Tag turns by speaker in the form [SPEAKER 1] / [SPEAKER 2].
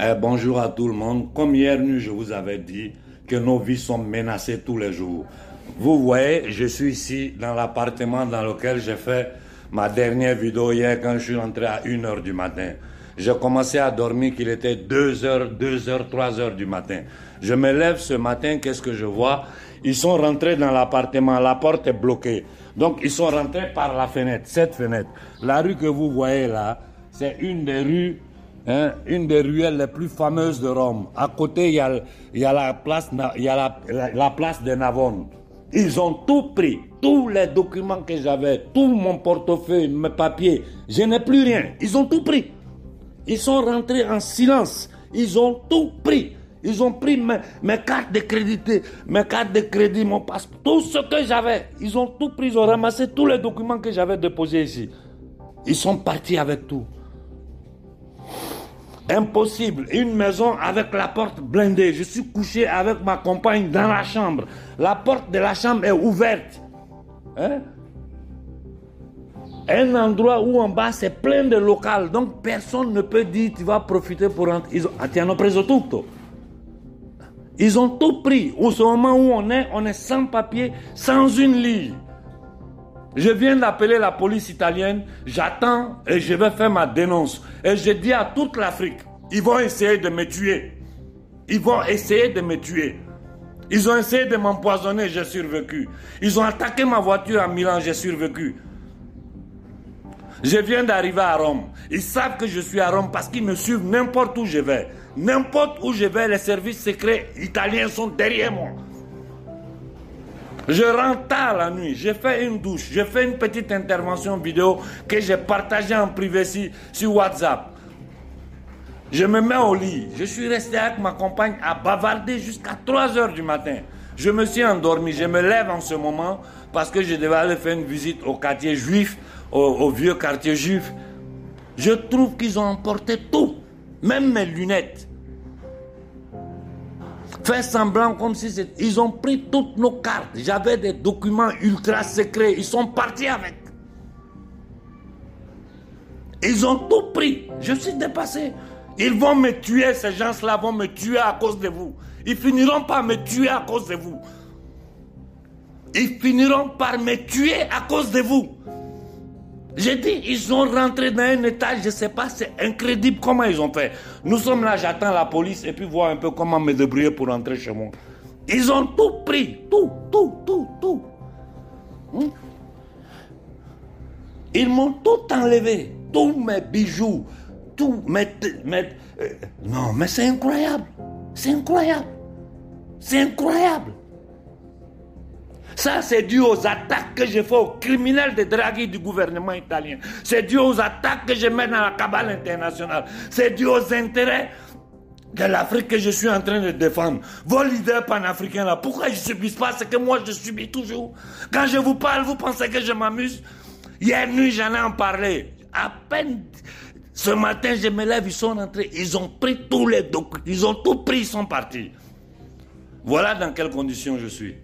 [SPEAKER 1] Eh, bonjour à tout le monde. Comme hier nuit, je vous avais dit que nos vies sont menacées tous les jours. Vous voyez, je suis ici dans l'appartement dans lequel j'ai fait ma dernière vidéo hier quand je suis rentré à 1h du matin. J'ai commencé à dormir qu'il était 2h, 2h, 3h du matin. Je me lève ce matin, qu'est-ce que je vois? Ils sont rentrés dans l'appartement, la porte est bloquée. Donc ils sont rentrés par la fenêtre, cette fenêtre. La rue que vous voyez là, c'est une des rues Hein, une des ruelles les plus fameuses de Rome. À côté, il y a, la, place, de Navone. Ils ont tout pris, tous les documents que j'avais, tout mon portefeuille, mes papiers. Je n'ai plus rien. Ils ont tout pris. Ils sont rentrés en silence. Ils ont tout pris. Ils ont pris mes, mes cartes de crédit, mes cartes de crédit, mon passeport, tout ce que j'avais. Ils ont tout pris, ils ont ramassé tous les documents que j'avais déposés ici. Ils sont partis avec tout. Impossible. Une maison avec la porte blindée. Je suis couché avec ma compagne dans la chambre. La porte de la chambre est ouverte. Hein? Un endroit où en bas c'est plein de locales. Donc personne ne peut dire tu vas profiter pour rentrer. Ils ont, ah, preso ont tout pris. Au moment où on est, on est sans papier, sans une ligne. Je viens d'appeler la police italienne, j'attends et je vais faire ma dénonce. Et je dis à toute l'Afrique, ils vont essayer de me tuer. Ils vont essayer de me tuer. Ils ont essayé de m'empoisonner, j'ai survécu. Ils ont attaqué ma voiture à Milan, j'ai survécu. Je viens d'arriver à Rome. Ils savent que je suis à Rome parce qu'ils me suivent n'importe où je vais. N'importe où je vais, les services secrets italiens sont derrière moi. Je rentre tard la nuit, j'ai fait une douche, j'ai fait une petite intervention vidéo que j'ai partagée en privé sur WhatsApp. Je me mets au lit, je suis resté avec ma compagne à bavarder jusqu'à 3 heures du matin. Je me suis endormi, je me lève en ce moment parce que je devais aller faire une visite au quartier juif, au vieux quartier juif. Je trouve qu'ils ont emporté tout, même mes lunettes. Fait semblant comme si c'était... Ils ont pris toutes nos cartes. J'avais des documents ultra secrets. Ils sont partis avec. Ils ont tout pris. Je suis dépassé. Ils vont me tuer, ces gens-là vont me tuer à cause de vous. Ils finiront par me tuer à cause de vous. Ils finiront par me tuer à cause de vous. J'ai dit, ils sont rentrés dans un état, je ne sais pas, c'est incroyable comment ils ont fait? Nous sommes là, j'attends la police et puis voir un peu comment me débrouiller pour rentrer chez moi. Ils ont tout pris, tout, tout, tout, tout. Hmm? Ils m'ont tout enlevé, tous mes bijoux, tous mes... Euh, non, mais c'est incroyable, c'est incroyable, c'est incroyable. Ça, c'est dû aux attaques que je fais aux criminels de Draghi du gouvernement italien. C'est dû aux attaques que je mets dans la cabale internationale. C'est dû aux intérêts de l'Afrique que je suis en train de défendre. Vos leaders panafricains là, pourquoi ils ne subissent pas ce que moi je subis toujours? Quand je vous parle, vous pensez que je m'amuse? Hier nuit, j'en ai en parlé. À peine ce matin, je me lève, ils sont rentrés, ils ont pris tous les documents, ils ont tout pris, ils sont partis. Voilà dans quelles conditions je suis.